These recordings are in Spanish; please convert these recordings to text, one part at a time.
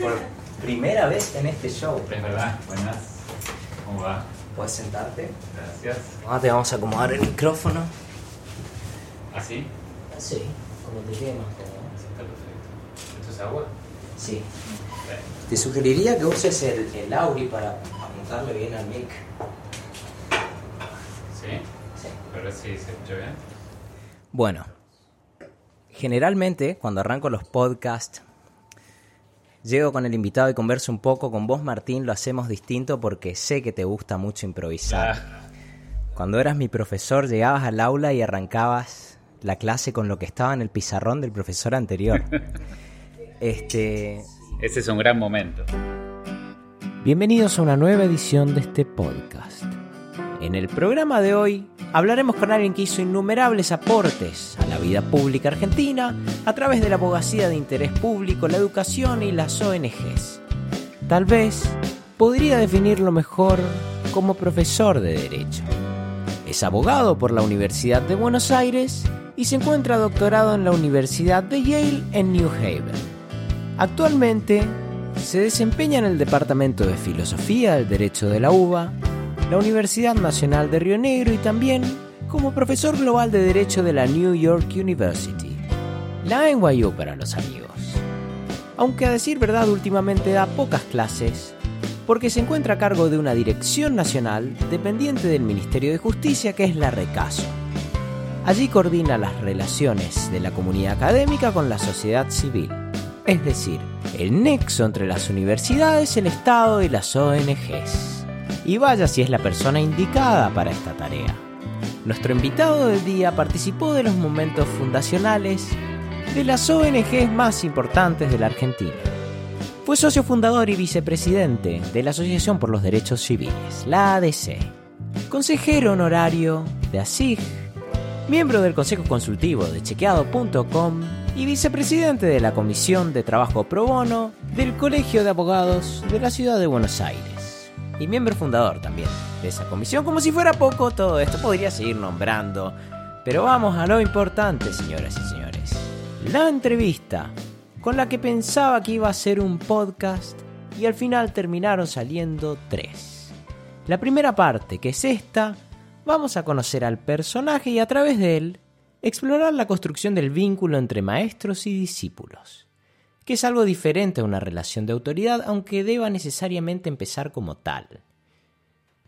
por primera vez en este show. Es verdad, buenas. ¿Cómo va? Puedes sentarte. Gracias. Ahora te vamos a acomodar el micrófono. ¿Así? Sí, como te quede más cómodo. Está perfecto. ¿Esto es agua? Sí. Bien. Te sugeriría que uses el, el Auri para apuntarle bien al mic. ¿Sí? Sí. Ver si se escucha bien. Bueno, generalmente cuando arranco los podcasts, llego con el invitado y converso un poco. Con vos, Martín, lo hacemos distinto porque sé que te gusta mucho improvisar. Ah, Cuando eras mi profesor, llegabas al aula y arrancabas la clase con lo que estaba en el pizarrón del profesor anterior. Este, ese es un gran momento. Bienvenidos a una nueva edición de este podcast. En el programa de hoy hablaremos con alguien que hizo innumerables aportes a la vida pública argentina a través de la abogacía de interés público, la educación y las ONGs. Tal vez podría definirlo mejor como profesor de Derecho. Es abogado por la Universidad de Buenos Aires y se encuentra doctorado en la Universidad de Yale en New Haven. Actualmente se desempeña en el Departamento de Filosofía del Derecho de la UBA, la Universidad Nacional de Río Negro y también como profesor global de Derecho de la New York University, la NYU para los amigos. Aunque a decir verdad últimamente da pocas clases, porque se encuentra a cargo de una dirección nacional dependiente del Ministerio de Justicia que es la Recaso. Allí coordina las relaciones de la comunidad académica con la sociedad civil, es decir, el nexo entre las universidades, el Estado y las ONGs. Y vaya si es la persona indicada para esta tarea. Nuestro invitado del día participó de los momentos fundacionales de las ONGs más importantes de la Argentina. Fue socio fundador y vicepresidente de la Asociación por los Derechos Civiles, la ADC, consejero honorario de ASIG, miembro del Consejo Consultivo de Chequeado.com y vicepresidente de la Comisión de Trabajo Pro Bono del Colegio de Abogados de la Ciudad de Buenos Aires. Y miembro fundador también de esa comisión. Como si fuera poco, todo esto podría seguir nombrando. Pero vamos a lo importante, señoras y señores. La entrevista con la que pensaba que iba a ser un podcast y al final terminaron saliendo tres. La primera parte, que es esta, vamos a conocer al personaje y a través de él explorar la construcción del vínculo entre maestros y discípulos, que es algo diferente a una relación de autoridad, aunque deba necesariamente empezar como tal.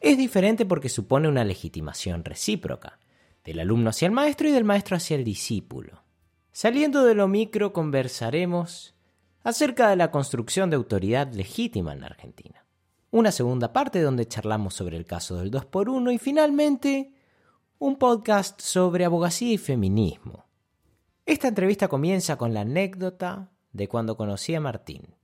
Es diferente porque supone una legitimación recíproca, del alumno hacia el maestro y del maestro hacia el discípulo. Saliendo de lo micro conversaremos acerca de la construcción de autoridad legítima en Argentina. Una segunda parte donde charlamos sobre el caso del 2x1 y finalmente un podcast sobre abogacía y feminismo. Esta entrevista comienza con la anécdota de cuando conocí a Martín.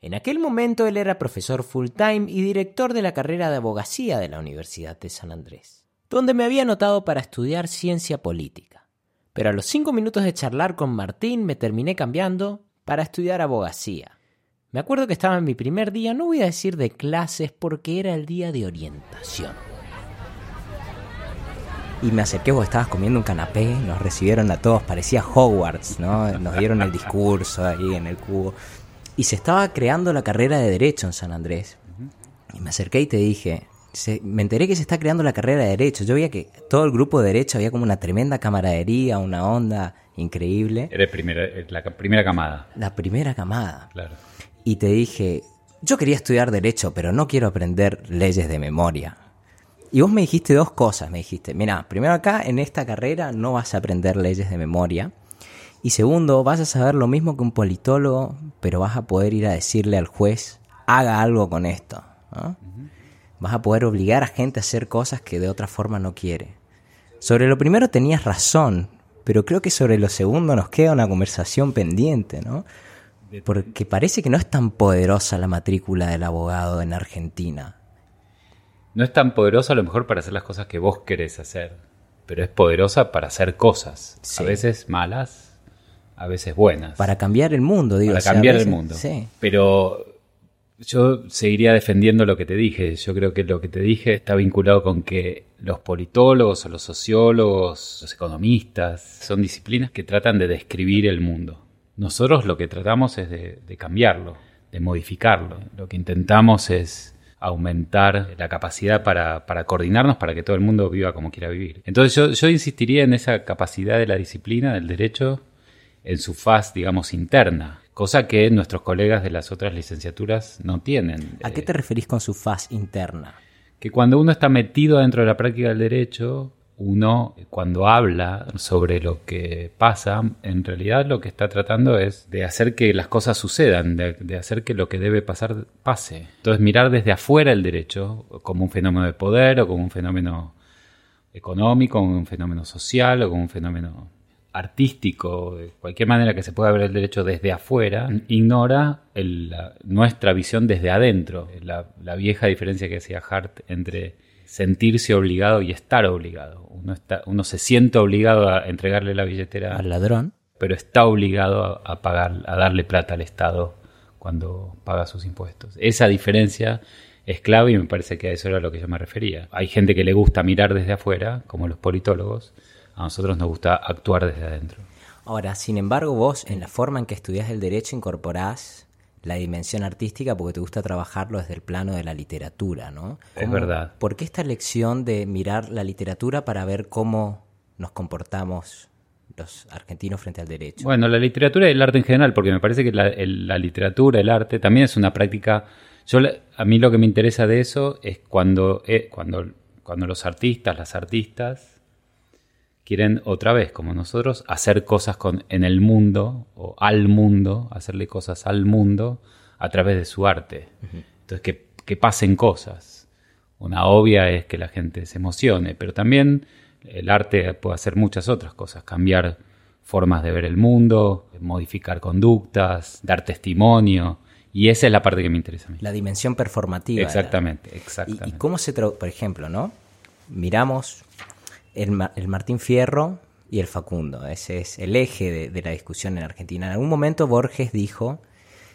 En aquel momento él era profesor full time y director de la carrera de abogacía de la Universidad de San Andrés, donde me había anotado para estudiar ciencia política. Pero a los cinco minutos de charlar con Martín me terminé cambiando para estudiar abogacía. Me acuerdo que estaba en mi primer día, no voy a decir de clases porque era el día de orientación. Y me acerqué, vos estabas comiendo un canapé, nos recibieron a todos, parecía Hogwarts, ¿no? Nos dieron el discurso ahí en el cubo. Y se estaba creando la carrera de Derecho en San Andrés. Y me acerqué y te dije, se- me enteré que se está creando la carrera de Derecho. Yo veía que todo el grupo de Derecho había como una tremenda camaradería, una onda increíble. Eres primera, la ca- primera camada, La primera camada. claro. Y te dije, yo quería estudiar Derecho, pero no quiero aprender leyes de memoria. Y vos me dijiste dos cosas. Me dijiste, mira, primero acá en esta carrera no vas a aprender leyes de memoria. Y segundo, vas a saber lo mismo que un politólogo, pero vas a poder ir a decirle al juez, haga algo con esto. ¿no? Vas a poder obligar a gente a hacer cosas que de otra forma no quiere. Sobre lo primero tenías razón, pero creo que sobre lo segundo nos queda una conversación pendiente, ¿no? Porque parece que no es tan poderosa la matrícula del abogado en Argentina. No es tan poderosa a lo mejor para hacer las cosas que vos querés hacer, pero es poderosa para hacer cosas. Sí. A veces malas, a veces buenas. Para cambiar el mundo, digo. para o sea, a cambiar el mundo. Sí. Pero yo seguiría defendiendo lo que te dije. Yo creo que lo que te dije está vinculado con que los politólogos o los sociólogos, los economistas, son disciplinas que tratan de describir el mundo. Nosotros lo que tratamos es de, de cambiarlo, de modificarlo. Lo que intentamos es aumentar la capacidad para, para, coordinarnos para que todo el mundo viva como quiera vivir. Entonces yo, yo insistiría en esa capacidad de la disciplina, del derecho, en su faz, digamos, interna, cosa que nuestros colegas de las otras licenciaturas no tienen. ¿A qué te referís con su faz interna? Que cuando uno está metido dentro de la práctica del derecho, uno cuando habla sobre lo que pasa, en realidad lo que está tratando es de hacer que las cosas sucedan, de, hacer que lo que debe pasar pase. Entonces mirar desde afuera el derecho como un fenómeno de poder o como un fenómeno económico, como un fenómeno social o como un fenómeno artístico, de cualquier manera que se pueda ver el derecho desde afuera, ignora nuestra visión desde adentro. La, la vieja diferencia que hacía Hart entre sentirse obligado y estar obligado. Uno, está, uno se siente obligado a entregarle la billetera al ladrón, pero está obligado a, pagar, a darle plata al Estado cuando paga sus impuestos. Esa diferencia es clave y me parece que a eso era lo que yo me refería. Hay gente que le gusta mirar desde afuera, como los politólogos, a nosotros nos gusta actuar desde adentro. Ahora, sin embargo, vos en la forma en que estudias el derecho incorporás la dimensión artística porque te gusta trabajarlo desde el plano de la literatura, ¿no? Es verdad. ¿Por qué esta lección de mirar la literatura para ver cómo nos comportamos los argentinos frente al derecho? Bueno, la literatura y el arte en general, porque me parece que la, literatura, el arte, también es una práctica. Yo, a mí lo que me interesa de eso es cuando, eh, cuando, cuando los artistas, las artistas, quieren otra vez, como nosotros, hacer cosas con, en el mundo o al mundo, hacerle cosas al mundo a través de su arte. Entonces, que, que, pasen cosas. Una obvia es que la gente se emocione, pero también el arte puede hacer muchas otras cosas, cambiar formas de ver el mundo, modificar conductas, dar testimonio. Y esa es la parte que me interesa a mí. La dimensión performativa. Exactamente, exactamente. ¿Y, cómo se traduce, por ejemplo, ¿no? Miramos el, Martín Fierro y el Facundo. Ese es el eje de, la discusión en Argentina. En algún momento Borges dijo,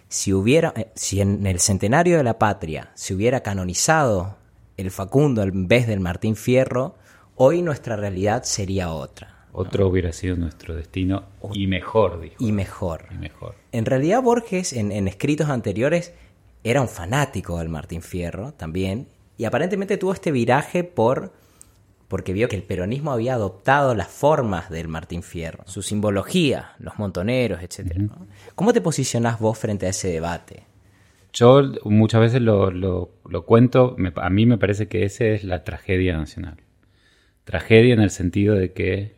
si, hubiera, eh, si en el centenario de la patria se hubiera canonizado el Facundo en vez del Martín Fierro, hoy nuestra realidad sería otra. Otro hubiera sido nuestro destino y mejor, dijo. Y mejor. Y mejor. En realidad Borges en, en escritos anteriores era un fanático del Martín Fierro también y aparentemente tuvo este viraje por porque vio que el peronismo había adoptado las formas del Martín Fierro, su simbología, los montoneros, etc. ¿Cómo te posicionás vos frente a ese debate? Yo muchas veces lo, cuento, a mí me parece que esa es la tragedia nacional. Tragedia en el sentido de que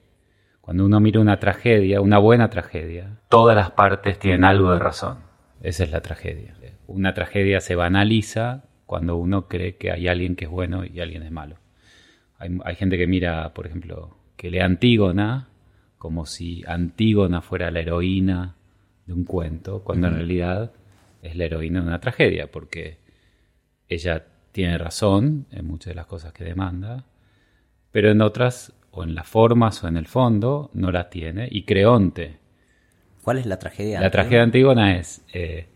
cuando uno mira una tragedia, una buena tragedia, todas las partes tienen algo de razón. Esa es la tragedia. Una tragedia se banaliza cuando uno cree que hay alguien que es bueno y alguien es malo. Hay, gente que mira, por ejemplo, que lee Antígona como si Antígona fuera la heroína de un cuento, cuando en realidad es la heroína de una tragedia, porque ella tiene razón en muchas de las cosas que demanda, pero en otras, o en las formas o en el fondo, no las tiene. Y Creonte. ¿Cuál es la tragedia? La tragedia de Antígona es. Eh,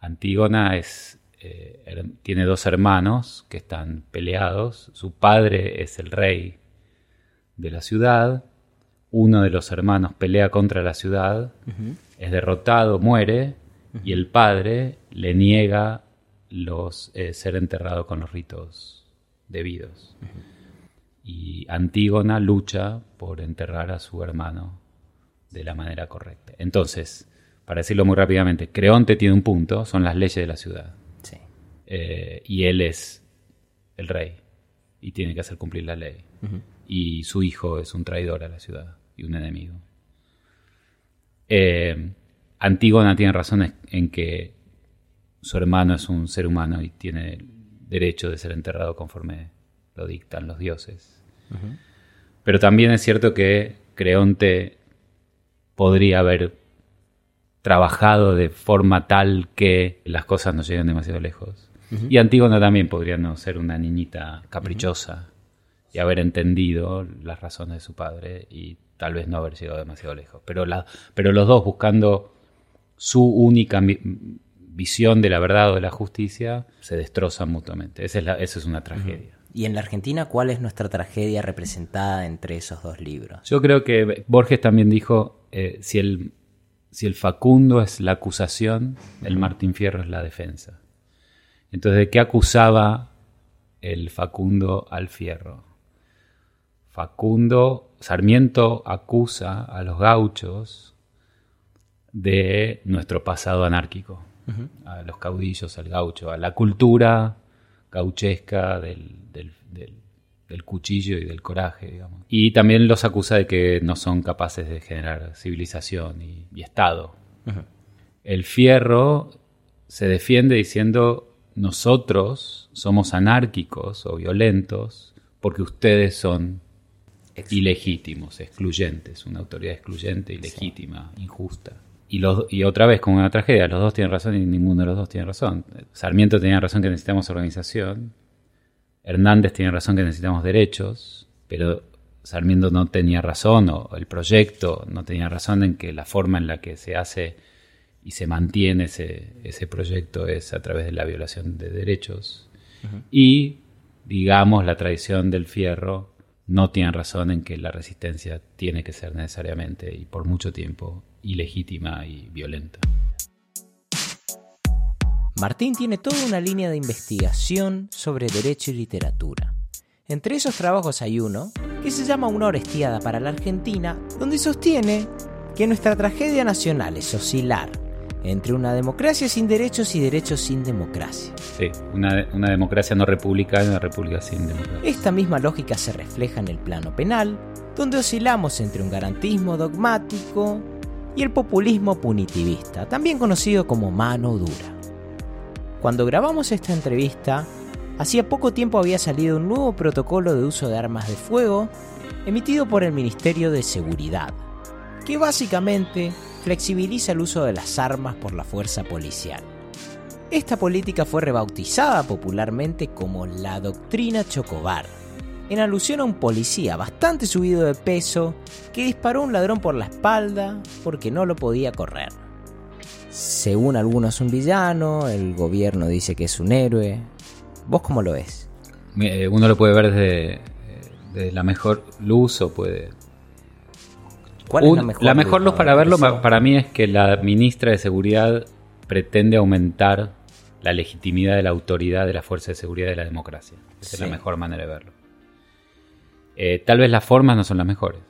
Antígona es eh, tiene dos hermanos que están peleados. Su padre es el rey de la ciudad. Uno de los hermanos pelea contra la ciudad, es derrotado, muere, y el padre le niega los, eh, ser enterrado con los ritos debidos. Y Antígona lucha por enterrar a su hermano de la manera correcta. Entonces, para decirlo muy rápidamente, Creonte tiene un punto, son las leyes de la ciudad. Eh, y él es el rey y tiene que hacer cumplir la ley. Y su hijo es un traidor a la ciudad y un enemigo. Eh, Antígona tiene razón en que su hermano es un ser humano y tiene derecho de ser enterrado conforme lo dictan los dioses. Pero también es cierto que Creonte podría haber trabajado de forma tal que las cosas no lleguen demasiado lejos. Y Antígona también podría no ser una niñita caprichosa y haber entendido las razones de su padre y tal vez no haber llegado demasiado lejos. Pero, la, pero los dos buscando su única visión de la verdad o de la justicia se destrozan mutuamente. Esa es, es una tragedia. ¿Y en la Argentina cuál es nuestra tragedia representada entre esos dos libros? Yo creo que Borges también dijo, eh, si, el, si el Facundo es la acusación, el Martín Fierro es la defensa. Entonces, ¿de qué acusaba el Facundo al Fierro? Facundo, Sarmiento acusa a los gauchos de nuestro pasado anárquico, a los caudillos, al gaucho, a la cultura gauchesca del, cuchillo y del coraje, digamos. Y también los acusa de que no son capaces de generar civilización y, Estado. El fierro se defiende diciendo nosotros somos anárquicos o violentos porque ustedes son ilegítimos, excluyentes, una autoridad excluyente, ilegítima, injusta. Y, los, y otra vez, como una tragedia, los dos tienen razón y ninguno de los dos tiene razón. Sarmiento tenía razón que necesitamos organización, Hernández tiene razón que necesitamos derechos, pero Sarmiento no tenía razón, o el proyecto no tenía razón en que la forma en la que se hace y se mantiene ese, ese proyecto es a través de la violación de derechos. Y, digamos, la tradición del fierro no tienen razón en que la resistencia tiene que ser necesariamente y por mucho tiempo ilegítima y violenta. Martín tiene toda una línea de investigación sobre derecho y literatura. Entre esos trabajos hay uno que se llama Una Orestiada para la Argentina, donde sostiene que nuestra tragedia nacional es oscilar entre una democracia sin derechos y derechos sin democracia. Sí, una, democracia no republicana y una república sin democracia. Esta misma lógica se refleja en el plano penal, donde oscilamos entre un garantismo dogmático y el populismo punitivista, también conocido como mano dura. Cuando grabamos esta entrevista, hacía poco tiempo había salido un nuevo protocolo de uso de armas de fuego emitido por el Ministerio de Seguridad, que básicamente flexibiliza el uso de las armas por la fuerza policial. Esta política fue rebautizada popularmente como la doctrina Chocobar, en alusión a un policía bastante subido de peso que disparó a un ladrón por la espalda porque no lo podía correr. Según algunos un villano, el gobierno dice que es un héroe. ¿Vos cómo lo ves? Eh, uno lo puede ver desde, desde la mejor luz o puede ¿Cuál es la mejor, la mejor luz, para verlo para mí es que la ministra de Seguridad pretende aumentar la legitimidad de la autoridad de la fuerza de seguridad de la democracia. Esa es la mejor manera de verlo. Eh, tal vez las formas no son las mejores.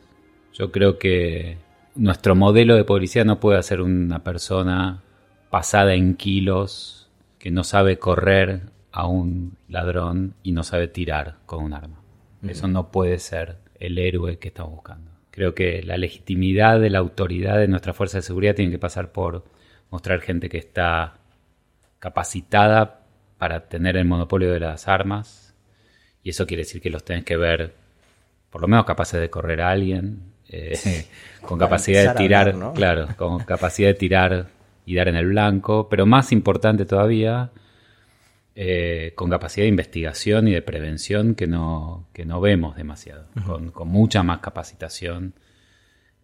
Yo creo que nuestro modelo de policía no puede ser una persona pasada en kilos que no sabe correr a un ladrón y no sabe tirar con un arma. Eso no puede ser el héroe que estamos buscando. Creo que la legitimidad de la autoridad de nuestra fuerza de seguridad tiene que pasar por mostrar gente que está capacitada para tener el monopolio de las armas. Y eso quiere decir que los tenés que ver, por lo menos capaces de correr a alguien, eh, con capacidad de tirar, claro, con capacidad de tirar y dar en el blanco, pero más importante todavía, eh, con capacidad de investigación y de prevención que no, que no vemos demasiado, con, mucha más capacitación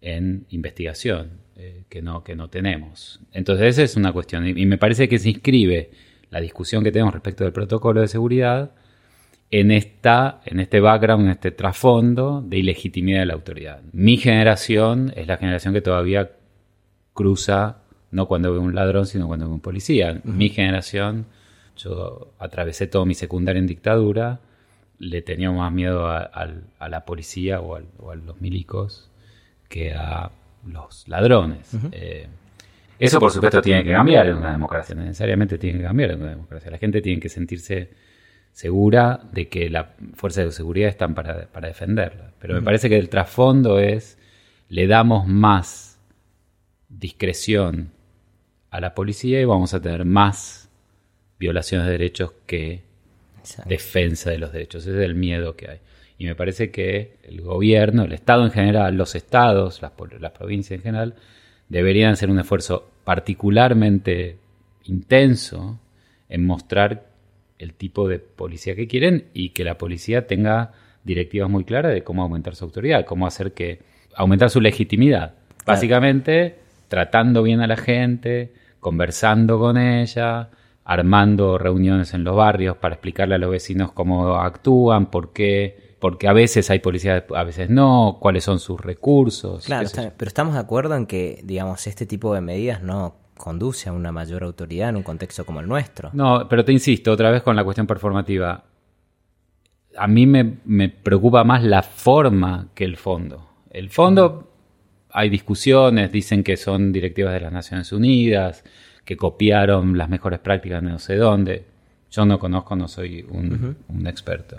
en investigación eh, que, no, que no tenemos. Entonces esa es una cuestión y, me parece que se inscribe la discusión que tenemos respecto del protocolo de seguridad en, esta, en este background, en este trasfondo de ilegitimidad de la autoridad. Mi generación es la generación que todavía cruza, no cuando ve un ladrón, sino cuando ve un policía. Mi generación yo atravesé todo mi secundaria en dictadura, le tenía más miedo a, la policía o, a los milicos que a los ladrones. Eh, eso, por supuesto, tiene que cambiar en una democracia, necesariamente tiene que cambiar en una democracia. La gente tiene que sentirse segura de que las fuerzas de seguridad están para, defenderla. Pero me parece que el trasfondo es, le damos más discreción a la policía y vamos a tener más violaciones de derechos que defensa de los derechos. Ese es el miedo que hay. Y me parece que el gobierno, el Estado en general, los estados, las, las provincias en general, deberían hacer un esfuerzo particularmente intenso en mostrar el tipo de policía que quieren y que la policía tenga directivas muy claras de cómo aumentar su autoridad, cómo hacer que aumentar su legitimidad. Básicamente tratando bien a la gente, conversando con ella, armando reuniones en los barrios para explicarle a los vecinos cómo actúan, por qué porque a veces hay policía, a veces no, cuáles son sus recursos. Claro, está- pero estamos de acuerdo en que, digamos, este tipo de medidas no conduce a una mayor autoridad en un contexto como el nuestro. No, pero te insisto, otra vez con la cuestión performativa. A mí me, me preocupa más la forma que el fondo. El fondo, hay discusiones, dicen que son directivas de las Naciones Unidas, que copiaron las mejores prácticas de no sé dónde. Yo no conozco, no soy un, un experto.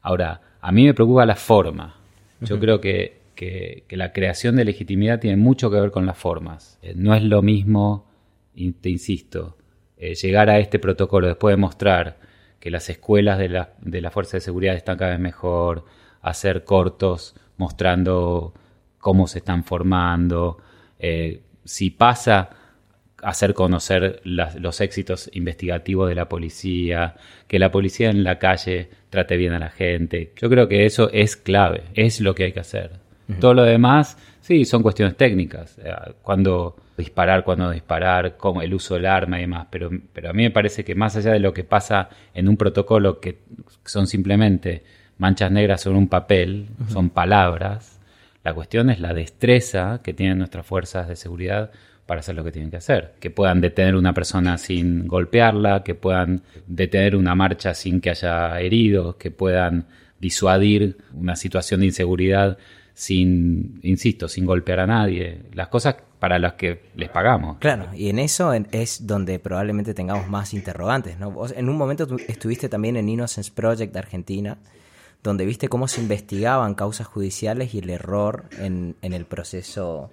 Ahora, a mí me preocupa la forma. Yo creo que, que- que la creación de legitimidad tiene mucho que ver con las formas. Eh, no es lo mismo, te insisto, eh, llegar a este protocolo después de mostrar que las escuelas de la, de la Fuerza de Seguridad están cada vez mejor, hacer cortos mostrando cómo se están formando, eh, si pasa hacer conocer las- los éxitos investigativos de la policía, que la policía en la calle trate bien a la gente. Yo creo que eso es clave, es lo que hay que hacer. Todo lo demás, sí, son cuestiones técnicas. eh, Cuándo disparar, cuándo no disparar, cómo, el uso del arma y demás. Pero, pero a mí me parece que más allá de lo que pasa en un protocolo, que son simplemente manchas negras sobre un papel, son palabras, la cuestión es la destreza que tienen nuestras fuerzas de seguridad para hacer lo que tienen que hacer. Que puedan detener una persona sin golpearla, que puedan detener una marcha sin que haya heridos, que puedan disuadir una situación de inseguridad sin, insisto, sin golpear a nadie. Las cosas para las que les pagamos. Claro, y en eso es donde probablemente tengamos más interrogantes, ¿no? Vos en un momento estuviste también en Innocence Project de Argentina, donde viste cómo se investigaban causas judiciales y el error en el proceso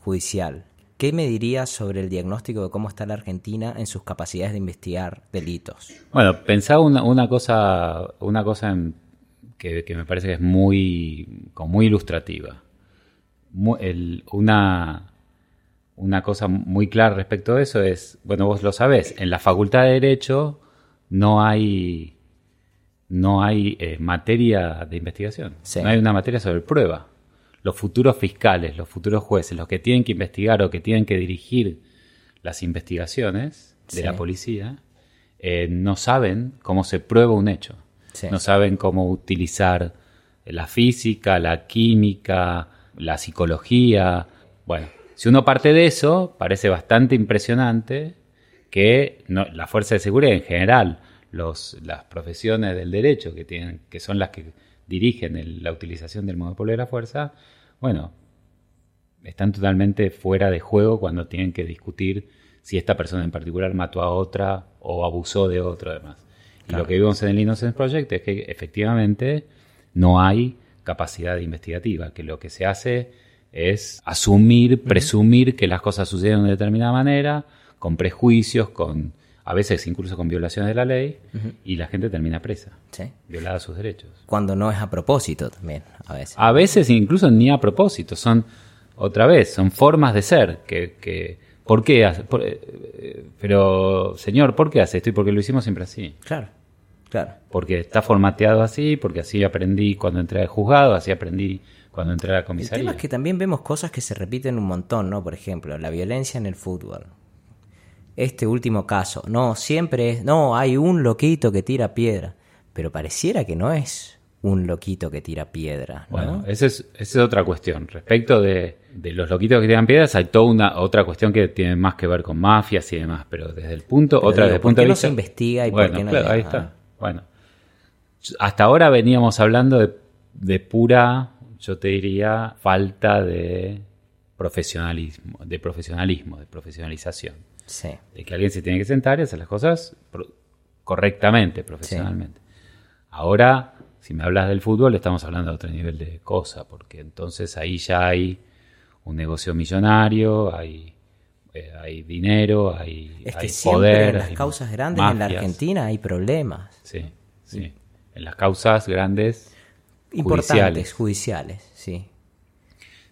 judicial. ¿Qué me dirías sobre el diagnóstico de cómo está la Argentina en sus capacidades de investigar delitos? Bueno, pensaba una, una cosa, una cosa en- que, que me parece que es muy, como muy ilustrativa. El- una, una cosa muy clara respecto a eso es, bueno, vos lo sabés, en la Facultad de Derecho no hay, no hay eh, materia de investigación, Sí. no hay una materia sobre prueba. Los futuros fiscales, los futuros jueces, los que tienen que investigar o que tienen que dirigir las investigaciones de Sí. la policía, eh, no saben cómo se prueba un hecho. Sí. No saben cómo utilizar la física, la química, la psicología. Bueno, si uno parte de eso, parece bastante impresionante que no- la fuerza de seguridad en general, los, las profesiones del derecho que, tienen, que son las que dirigen el- la utilización del monopolio de la fuerza, bueno, están totalmente fuera de juego cuando tienen que discutir si esta persona en particular mató a otra o abusó de otro además. Y lo que vimos en el Innocence Project es que efectivamente no hay capacidad investigativa, que lo que se hace es asumir, presumir que las cosas suceden de determinada manera, con prejuicios, con a veces incluso con violaciones de la ley, y la gente termina presa, ¿Sí? violada sus derechos. Cuando no es a propósito también, a veces. A veces incluso ni a propósito, son, otra vez, son formas de ser, que, que ¿por qué hace? por- eh, eh, pero, señor, ¿por qué hace esto? Y porque lo hicimos siempre así. Claro, claro. Porque está formateado así, porque así aprendí cuando entré al juzgado, así aprendí cuando entré a la El comisaría. tema es que también vemos cosas que se repiten un montón, ¿no? Por ejemplo, la violencia en el fútbol. Este último caso, no, siempre es, no, hay un loquito que tira piedra, pero pareciera que no es un loquito que tira piedra, ¿no? Bueno, esa es, esa es otra cuestión. Respecto de, de los loquitos que tiran piedras, hay toda una otra cuestión que tiene más que ver con mafias y demás, pero desde el punto, Pero otra digo, desde el ¿por punto qué de no vista. se investiga y por qué no claro, ahí está. Bueno, hasta ahora veníamos hablando de, de pura, yo te diría, falta de profesionalismo, de profesionalismo, de profesionalización Sí, de que alguien se tiene que sentar y hacer las cosas pro- correctamente, profesionalmente. Ahora, si me hablas del fútbol, estamos hablando de otro nivel de cosa, porque entonces ahí ya hay un negocio millonario, hay, eh, hay dinero, hay, es hay que siempre poder. en las hay causas grandes en la. Argentina hay problemas Sí, sí. En las causas grandes. importantes judiciales, sí.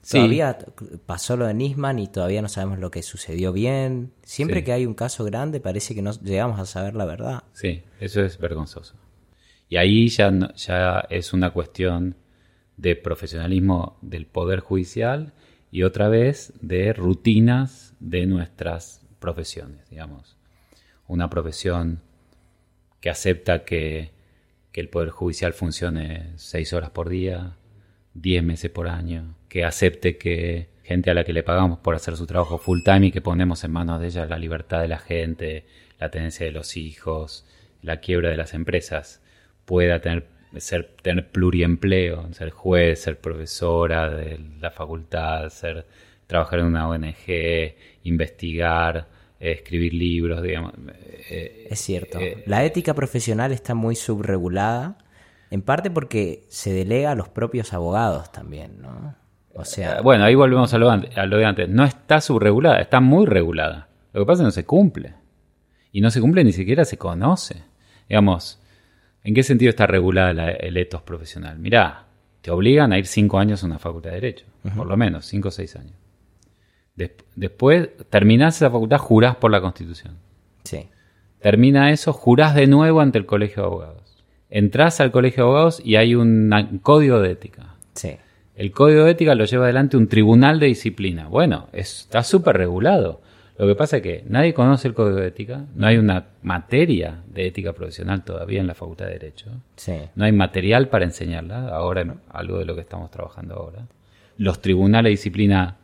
Sí. Todavía pasó lo de Nisman y todavía no sabemos lo que sucedió bien. Siempre Sí. que hay un caso grande parece que no llegamos a saber la verdad. Sí, eso es vergonzoso. Y ahí ya, no- ya es una cuestión de profesionalismo del Poder Judicial y otra vez de rutinas de nuestras profesiones, digamos. Una profesión que acepta que que el Poder Judicial funcione seis horas por día, diez meses por año, que acepte que gente a la que le pagamos por hacer su trabajo full time y que ponemos en manos de ella la libertad de la gente, la tenencia de los hijos, la quiebra de las empresas, pueda tener, ser, tener pluriempleo, ser juez, ser profesora de la facultad, ser, trabajar en una ONG, investigar, escribir libros, digamos. Eh, es cierto. Eh, la ética profesional está muy subregulada, en parte porque se delega a los propios abogados también, ¿no? O sea... Bueno, ahí volvemos a lo, a lo de antes. No está subregulada, está muy regulada. Lo que pasa es que no se cumple. Y no se cumple ni siquiera se conoce. Digamos, ¿en qué sentido está regulada el etos profesional? Mirá, te obligan a ir cinco años a una facultad de Derecho, por lo menos, cinco o seis años. después, terminás esa facultad, jurás por la Constitución. Sí. Termina eso, jurás de nuevo ante el Colegio de Abogados. Entrás al Colegio de Abogados y hay un código de ética. Sí. El código de ética lo lleva adelante un tribunal de disciplina. Bueno, está súper regulado. Lo que pasa es que nadie conoce el código de ética, no hay una materia de ética profesional todavía en la Facultad de Derecho, no hay material para enseñarla, ahora algo de lo que estamos trabajando ahora. Los tribunales de disciplina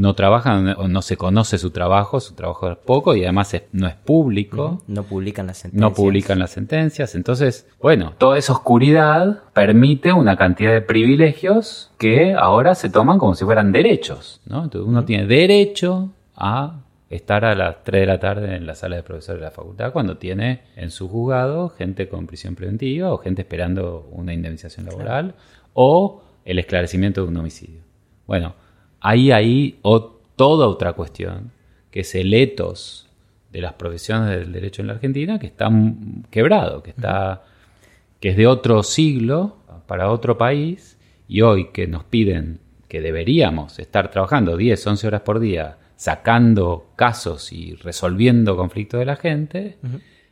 no trabajan o no se conoce su trabajo, su trabajo es poco y además no es público. No publican las sentencias. No publican las sentencias. Entonces, bueno, toda esa oscuridad permite una cantidad de privilegios que ahora se toman como si fueran derechos. ¿no? Entonces uno tiene derecho a estar a las 3 de la tarde en la sala de profesores de la facultad cuando tiene en su juzgado gente con prisión preventiva o gente esperando una indemnización laboral o el esclarecimiento de un homicidio. Bueno, ahí hay toda otra cuestión, que es el etos de las profesiones del derecho en la Argentina, que está quebrado, que, está, que es de otro siglo, para otro país, y hoy que nos piden que deberíamos estar trabajando 10, 11 horas por día sacando casos y resolviendo conflictos de la gente,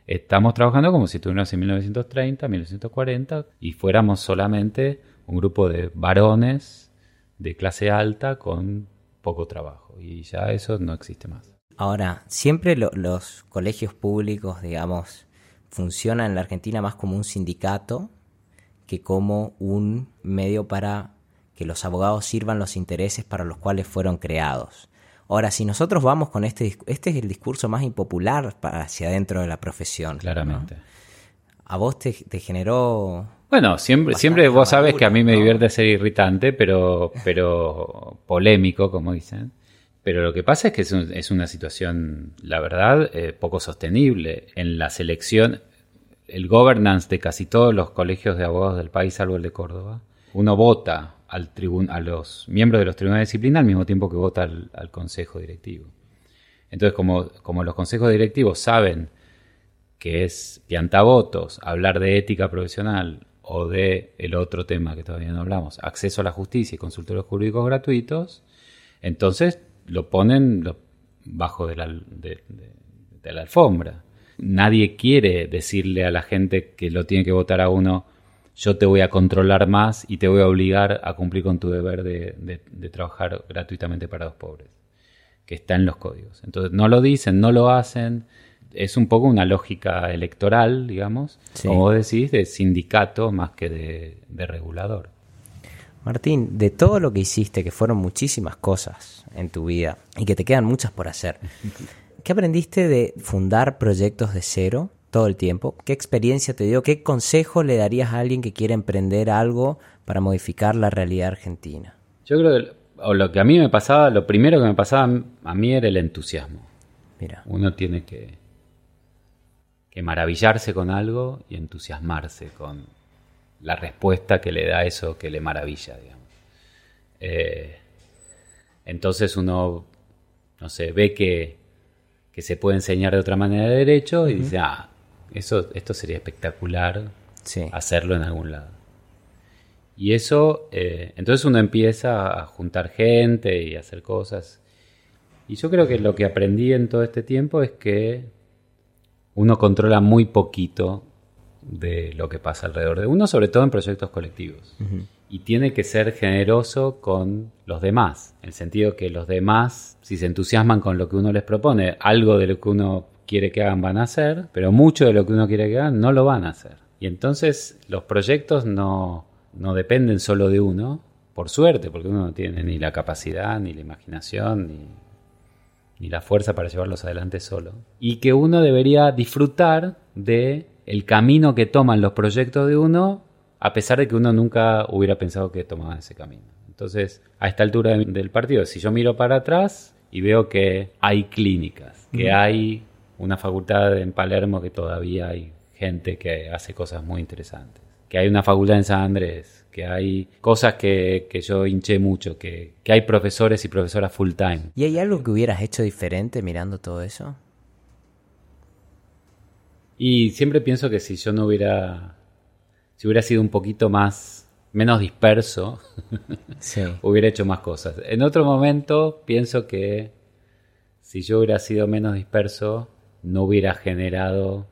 estamos trabajando como si estuviéramos en 1930, 1940 y fuéramos solamente un grupo de varones de clase alta con poco trabajo. Y ya eso no existe más. Ahora, siempre los colegios públicos, digamos, funcionan en la Argentina más como un sindicato que como un medio para que los abogados sirvan los intereses para los cuales fueron creados. Ahora, si nosotros vamos con este, este es el discurso más impopular para hacia adentro de la profesión. Claramente. ¿A vos te, generó... Bueno, siempre, siempre vos sabes que a mí me divierte ser irritante, pero, pero polémico, como dicen. Pero lo que pasa es que es, una situación, la verdad, eh, poco sostenible. En la selección, el governance de casi todos los colegios de abogados del país, salvo el de Córdoba, uno vota al a los miembros de los tribunales de disciplina al mismo tiempo que vota al, consejo directivo. Entonces, como, como, los consejos directivos saben que es piantavotos hablar de ética profesional o de el otro tema que todavía no hablamos, acceso a la justicia y consultorios jurídicos gratuitos, entonces lo ponen bajo de la, de la alfombra. Nadie quiere decirle a la gente que lo tiene que votar a uno yo te voy a controlar más y te voy a obligar a cumplir con tu deber de, trabajar gratuitamente para los pobres, que está en los códigos. Entonces, no lo dicen, no lo hacen. Es un poco una lógica electoral, digamos, como vos decís, de sindicato más que de, regulador. Martín, de todo lo que hiciste, que fueron muchísimas cosas en tu vida y que te quedan muchas por hacer, ¿qué aprendiste de fundar proyectos de cero todo el tiempo. ¿Qué experiencia te dio? ¿Qué consejo le darías a alguien que quiere emprender algo para modificar la realidad argentina? Yo creo que o lo que a mí me pasaba, lo primero que me pasaba a mí era el entusiasmo. Mira. Uno tiene que maravillarse con algo y entusiasmarse con la respuesta que le da eso que le maravilla, digamos. Eh, entonces uno, no sé, ve que, que se puede enseñar de otra manera de derecho y dice, ah, eso, esto sería espectacular hacerlo en algún lado. Y eso, eh, entonces uno empieza a juntar gente y a hacer cosas. Y yo creo que lo que aprendí en todo este tiempo es que uno controla muy poquito de lo que pasa alrededor de uno, sobre todo en proyectos colectivos. Y tiene que ser generoso con los demás, en el sentido que los demás, si se entusiasman con lo que uno les propone, algo de lo que uno quiere que hagan van a hacer, pero mucho de lo que uno quiere que hagan no lo van a hacer. Y entonces los proyectos no, no dependen solo de uno, por suerte, porque uno no tiene ni la capacidad, ni la imaginación, ni, ni la fuerza para llevarlos adelante solo. Y que uno debería disfrutar de el camino que toman los proyectos de uno, a pesar de que uno nunca hubiera pensado que tomaban ese camino. Entonces, a esta altura del partido, si yo miro para atrás y veo que hay clínicas, que hay una facultad en Palermo que todavía hay gente que hace cosas muy interesantes, que hay una facultad en San Andrés, que hay cosas que, que yo hinché mucho, que, que hay profesores y profesoras full time. ¿Y hay algo que hubieras hecho diferente mirando todo eso? Y siempre pienso que si yo no hubiera, si hubiera sido un poquito más, menos disperso, Sí. hubiera hecho más cosas. En otro momento pienso que si yo hubiera sido menos disperso, no hubiera generado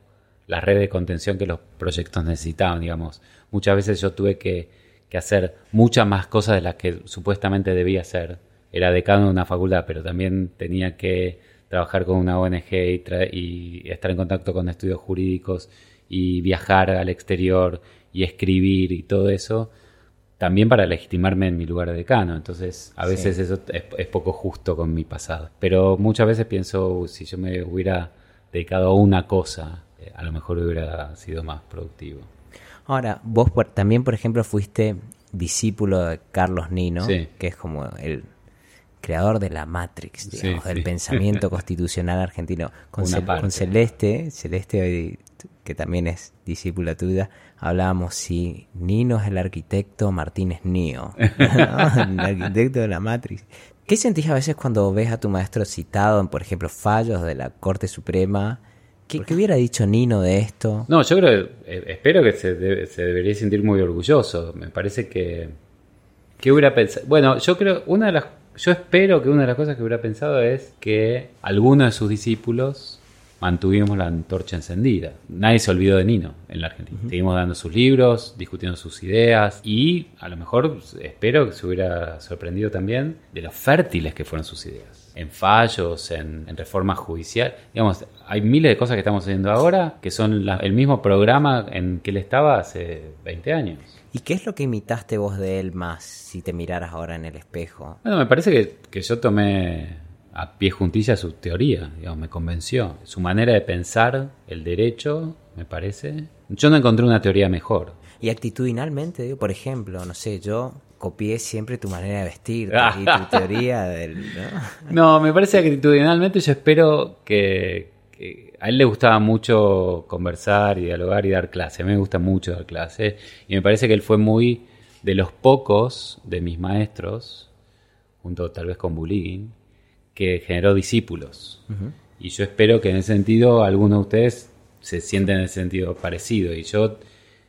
la red de contención que los proyectos necesitaban, digamos. Muchas veces yo tuve que, que hacer muchas más cosas de las que supuestamente debía hacer. Era decano de una facultad, pero también tenía que trabajar con una ONG y, y estar en contacto con estudios jurídicos y viajar al exterior y escribir y todo eso también para legitimarme en mi lugar de decano. Entonces, a veces Sí. eso es, es poco justo con mi pasado. Pero muchas veces pienso, "Uy, si yo me hubiera dedicado a una cosa, eh, a lo mejor hubiera sido más productivo. Ahora, vos por- también, por ejemplo, fuiste discípulo de Carlos Nino, Sí. que es como el creador de la Matrix, digamos, Sí, del sí. pensamiento constitucional argentino. Con, Una Cel- parte. con Celeste, Celeste hoy, que también es discípula tuya, hablábamos si Nino es el arquitecto, Martín es Nio, ¿no? el arquitecto de la Matrix. ¿Qué sentís a veces cuando ves a tu maestro citado en, por ejemplo, fallos de la Corte Suprema? ¿Qué, qué hubiera dicho Nino de esto? No, yo creo, eh, espero que se, debe- se debería sentir muy orgulloso. Me parece que, que hubiera pensado, bueno, yo creo, una de las, yo espero que una de las cosas que hubiera pensado es que alguno de sus discípulos mantuvimos la antorcha encendida. Nadie se olvidó de Nino en la Argentina. Seguimos dando sus libros, discutiendo sus ideas y a lo mejor espero que se hubiera sorprendido también de lo fértiles que fueron sus ideas. En fallos, en, en reforma judicial. Digamos, hay miles de cosas que estamos haciendo ahora que son la- el mismo programa en que él estaba hace 20 años. ¿Y qué es lo que imitaste vos de él más si te miraras ahora en el espejo? Bueno, me parece que, que yo tomé a pie juntilla su teoría, digamos, me convenció. Su manera de pensar el derecho, me parece. Yo no encontré una teoría mejor. Y actitudinalmente, digo, por ejemplo, no sé, yo copié siempre tu manera de vestir y tu teoría del... ¿no? No, me parece actitudinalmente yo espero que, que a él le gustaba mucho conversar y dialogar y dar clase. A mí me gusta mucho dar clase. Y me parece que él fue muy de los pocos de mis maestros, junto tal vez con Buligin, que generó discípulos. Y yo espero que en ese sentido algunos de ustedes se sienten en ese sentido parecido. Y yo,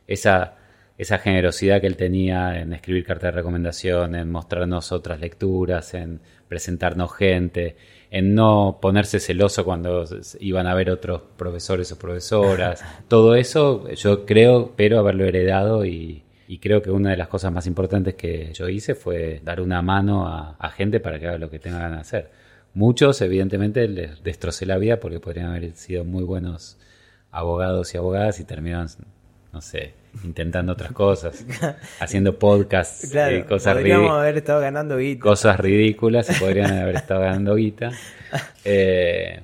esa, esa generosidad que él tenía en escribir cartas de recomendación, en mostrarnos otras lecturas, en presentarnos gente, en no ponerse celoso cuando iban a ver otros profesores o profesoras. Todo eso yo creo, pero haberlo heredado y, y creo que una de las cosas más importantes que yo hice fue dar una mano a, a gente para que haga lo que tengan de hacer. Muchos, evidentemente, les destrocé la vida porque podrían haber sido muy buenos abogados y abogadas y terminaron, no sé, intentando otras cosas, haciendo podcasts y cosas, podríamos ridi- haber estado ganando guita. cosas ridículas y podrían haber estado ganando guita. Eh,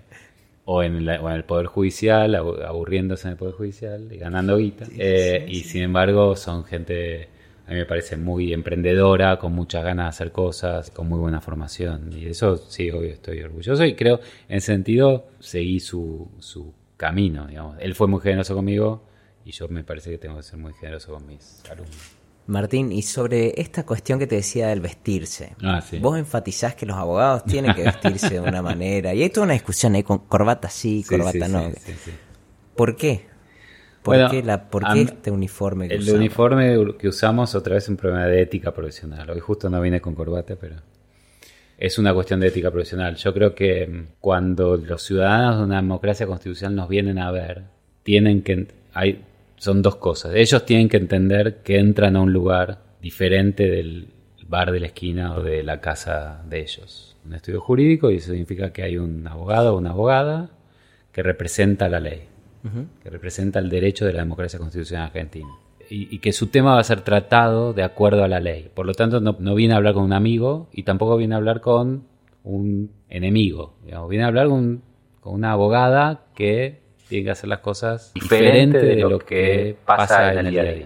o, en la- o en el Poder Judicial, abu- aburriéndose en el Poder Judicial y ganando guita. Eh, y sin embargo, son gente, a mí me parece muy emprendedora, con muchas ganas de hacer cosas, con muy buena formación. Y eso sí, obvio, estoy orgulloso. Y creo, en sentido, seguí su, su camino. Digamos. Él fue muy generoso conmigo y yo me parece que tengo que ser muy generoso con mis alumnos. Martín, y sobre esta cuestión que te decía del vestirse, Ah, sí. vos enfatizás que los abogados tienen que vestirse de una manera, y hay toda una discusión ahí con corbata sí, Sí, corbata sí, no. sí, sí, sí. ¿Por qué? ¿Por Bueno, qué, la, por qué este uniforme que El usamos? uniforme que usamos otra vez es un problema de ética profesional. Hoy justo no vine con corbata, pero es una cuestión de ética profesional. Yo creo que mm, cuando los ciudadanos de una democracia constitucional nos vienen a ver, tienen que hay son dos cosas. Ellos tienen que entender que entran a un lugar diferente del bar de la esquina o de la casa de ellos. Un estudio jurídico y eso significa que hay un abogado o una abogada que representa la ley. que representa el derecho de la democracia constitucional argentina. Y, y que su tema va a ser tratado de acuerdo a la ley. Por lo tanto, no, no viene a hablar con un amigo y tampoco viene a hablar con un enemigo. Digamos, viene a hablar con, con una abogada que tiene que hacer las cosas diferente de lo que pasa en el día a día.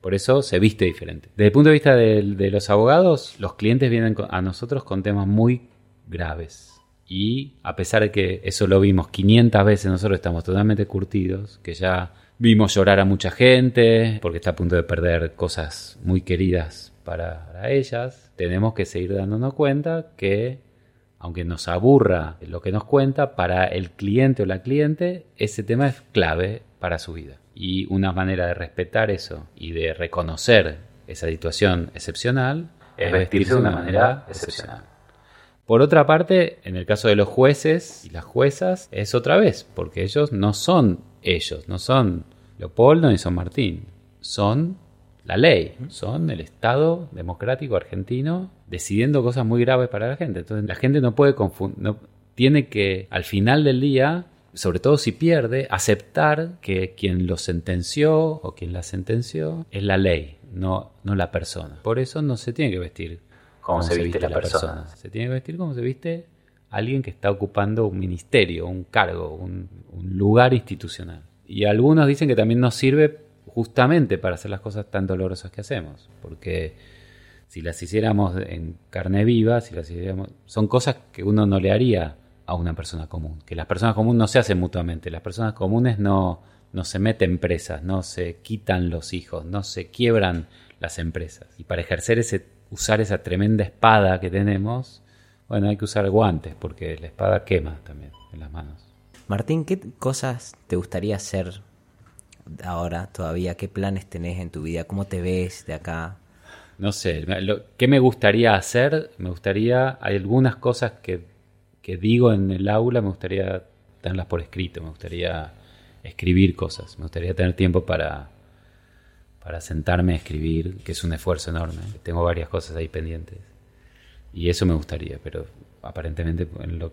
Por eso se viste diferente. Desde el punto de vista de, de los abogados, los clientes vienen a nosotros con temas muy graves. Y a pesar de que eso lo vimos 500 veces, nosotros estamos totalmente curtidos, que ya vimos llorar a mucha gente porque está a punto de perder cosas muy queridas para, para ellas, tenemos que seguir dándonos cuenta que aunque nos aburra lo que nos cuenta, para el cliente o la cliente ese tema es clave para su vida. Y una manera de respetar eso y de reconocer esa situación excepcional es vestirse de una manera excepcional. Por otra parte, en el caso de los jueces y las juezas, es otra vez, porque ellos no son ellos, no son Leopoldo ni son Martín, son la ley, son el Estado democrático argentino decidiendo cosas muy graves para la gente. Entonces la gente no puede confundir, no, tiene que al final del día, sobre todo si pierde, aceptar que quien lo sentenció o quien la sentenció es la ley, no, no la persona. Por eso no se tiene que vestir Como se viste la persona. Se tiene que vestir como se viste alguien que está ocupando un ministerio, un cargo, un, un lugar institucional. Y algunos dicen que también nos sirve justamente para hacer las cosas tan dolorosas que hacemos. Porque si las hiciéramos en carne viva, si las hiciéramos, son cosas que uno no le haría a una persona común. Que las personas comunes no se hacen mutuamente. Las personas comunes no, no se meten presas, no se quitan los hijos, no se quiebran las empresas. Y para ejercer ese, usar esa tremenda espada que tenemos, bueno, hay que usar guantes, porque la espada quema también en las manos. Martín, ¿qué cosas te gustaría hacer ahora todavía? ¿Qué planes tenés en tu vida? ¿Cómo te ves de acá? No sé, ¿qué me gustaría hacer? Me gustaría, hay algunas cosas que, que digo en el aula, me gustaría tenerlas por escrito, me gustaría escribir cosas, me gustaría tener tiempo para, para sentarme a escribir, que es un esfuerzo enorme. Tengo varias cosas ahí pendientes. Y eso me gustaría, pero aparentemente, en lo,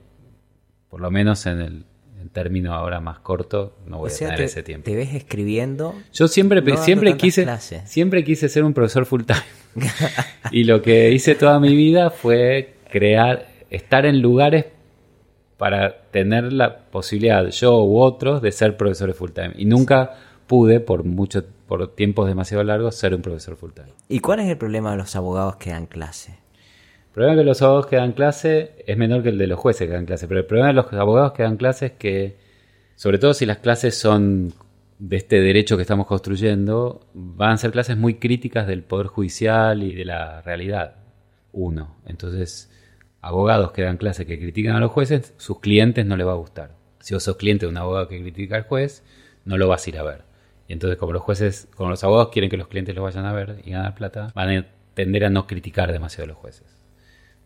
por lo menos en el en término ahora más corto, no voy o sea, a tener te, ese tiempo. te ves escribiendo. Yo siempre, no siempre quise, clases. siempre quise ser un profesor full time. y lo que hice toda mi vida fue crear, estar en lugares para tener la posibilidad, yo u otros, de ser profesores full time. Y nunca pude, por mucho, por tiempos demasiado largos, ser un profesor full time. ¿Y cuál es el problema de los abogados que dan clase? El problema de los abogados que dan clase es menor que el de los jueces que dan clase, pero el problema de los abogados que dan clase es que, sobre todo si las clases son de este derecho que estamos construyendo, van a ser clases muy críticas del Poder Judicial y de la realidad. Uno. Entonces, abogados que dan clase que critican a los jueces, sus clientes no les va a gustar. Si vos sos cliente de un abogado que critica al juez, no lo vas a ir a ver. Y entonces, como los jueces, como los abogados quieren que los clientes los vayan a ver y ganar plata, van a tender a no criticar demasiado a los jueces.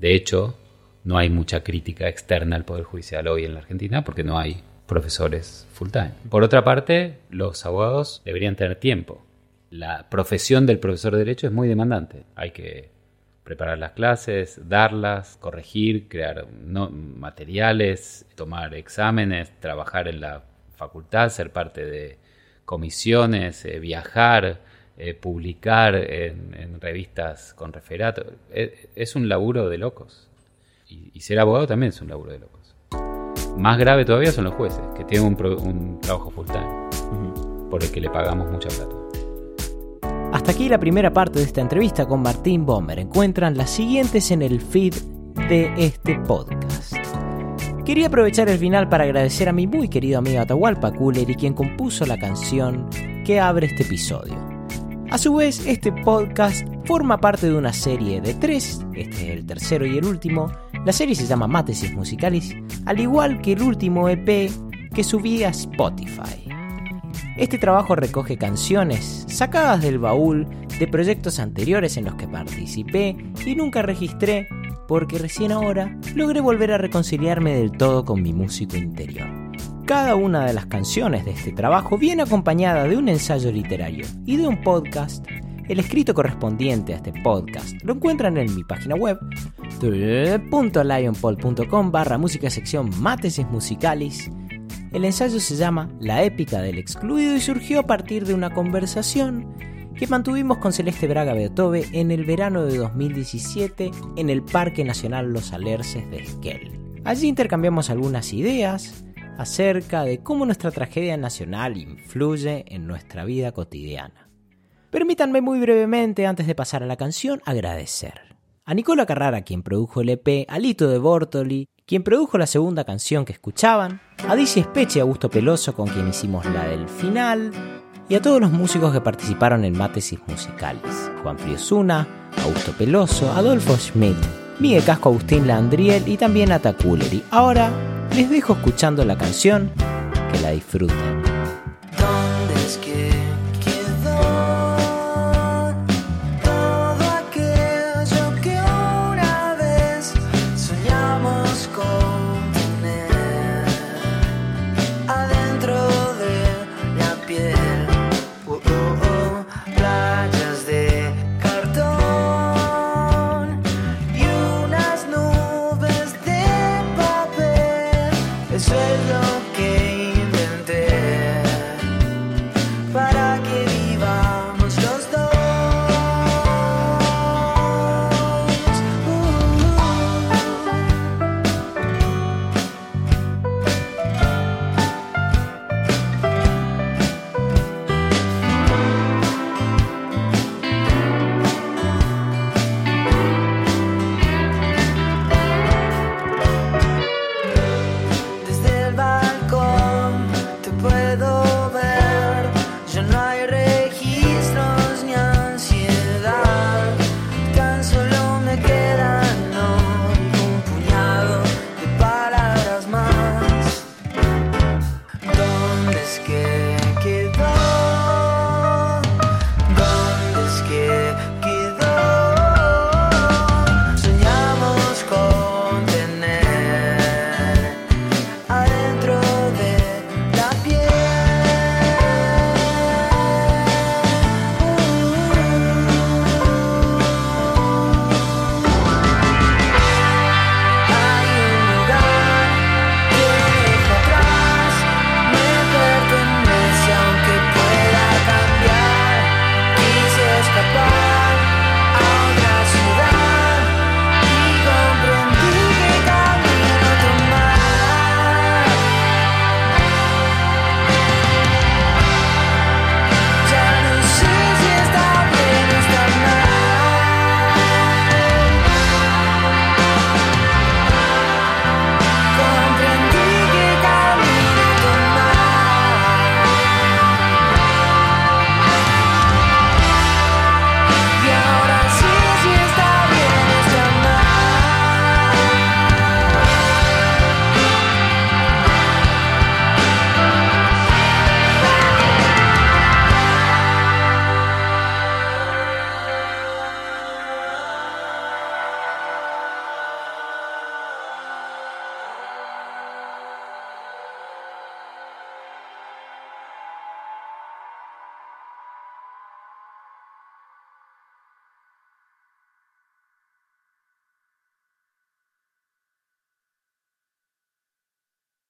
De hecho, no hay mucha crítica externa al Poder Judicial hoy en la Argentina porque no hay profesores full time. Por otra parte, los abogados deberían tener tiempo. La profesión del profesor de Derecho es muy demandante. Hay que preparar las clases, darlas, corregir, crear materiales, tomar exámenes, trabajar en la facultad, ser parte de comisiones, eh, viajar, eh, publicar en, en revistas con referato. Es, es un laburo de locos. Y, y ser abogado también es un laburo de locos. Más grave todavía son los jueces, que tienen un, pro- un trabajo full time, por el que le pagamos mucha plata. Hasta aquí la primera parte de esta entrevista con Martín Bomber. Encuentran las siguientes en el feed de este podcast. Quería aprovechar el final para agradecer a mi muy querido amigo Atahualpa Cooler y quien compuso la canción que abre este episodio. A su vez, este podcast forma parte de una serie de tres, este es el tercero y el último. La serie se llama Mátesis Musicalis, al igual que el último EP que subí a Spotify. Este trabajo recoge canciones sacadas del baúl de proyectos anteriores en los que participé y nunca registré porque recién ahora logré volver a reconciliarme del todo con mi músico interior. Cada una de las canciones de este trabajo viene acompañada de un ensayo literario y de un podcast. El escrito correspondiente a este podcast lo encuentran en mi página web www.lionpol.com barra música sección Mátesis Musicalis El ensayo se llama La épica del excluido y surgió a partir de una conversación que mantuvimos con Celeste Braga Beethoven en el verano de 2017 en el Parque Nacional Los Alerces de Esquel. Allí intercambiamos algunas ideas acerca de cómo nuestra tragedia nacional influye en nuestra vida cotidiana. Permítanme muy brevemente, antes de pasar a la canción, agradecer a Nicola Carrara, quien produjo el EP, a Lito de Bortoli, quien produjo la segunda canción que escuchaban, a Dizzy Speche y Augusto Peloso, con quien hicimos la del final, y a todos los músicos que participaron en Mátesis Musicales, Juan Friosuna, Augusto Peloso, Adolfo Schmidt, Miguel Casco Agustín Landriel y también a Taculeri. Ahora les dejo escuchando la canción, que la disfruten. ¿Dónde es que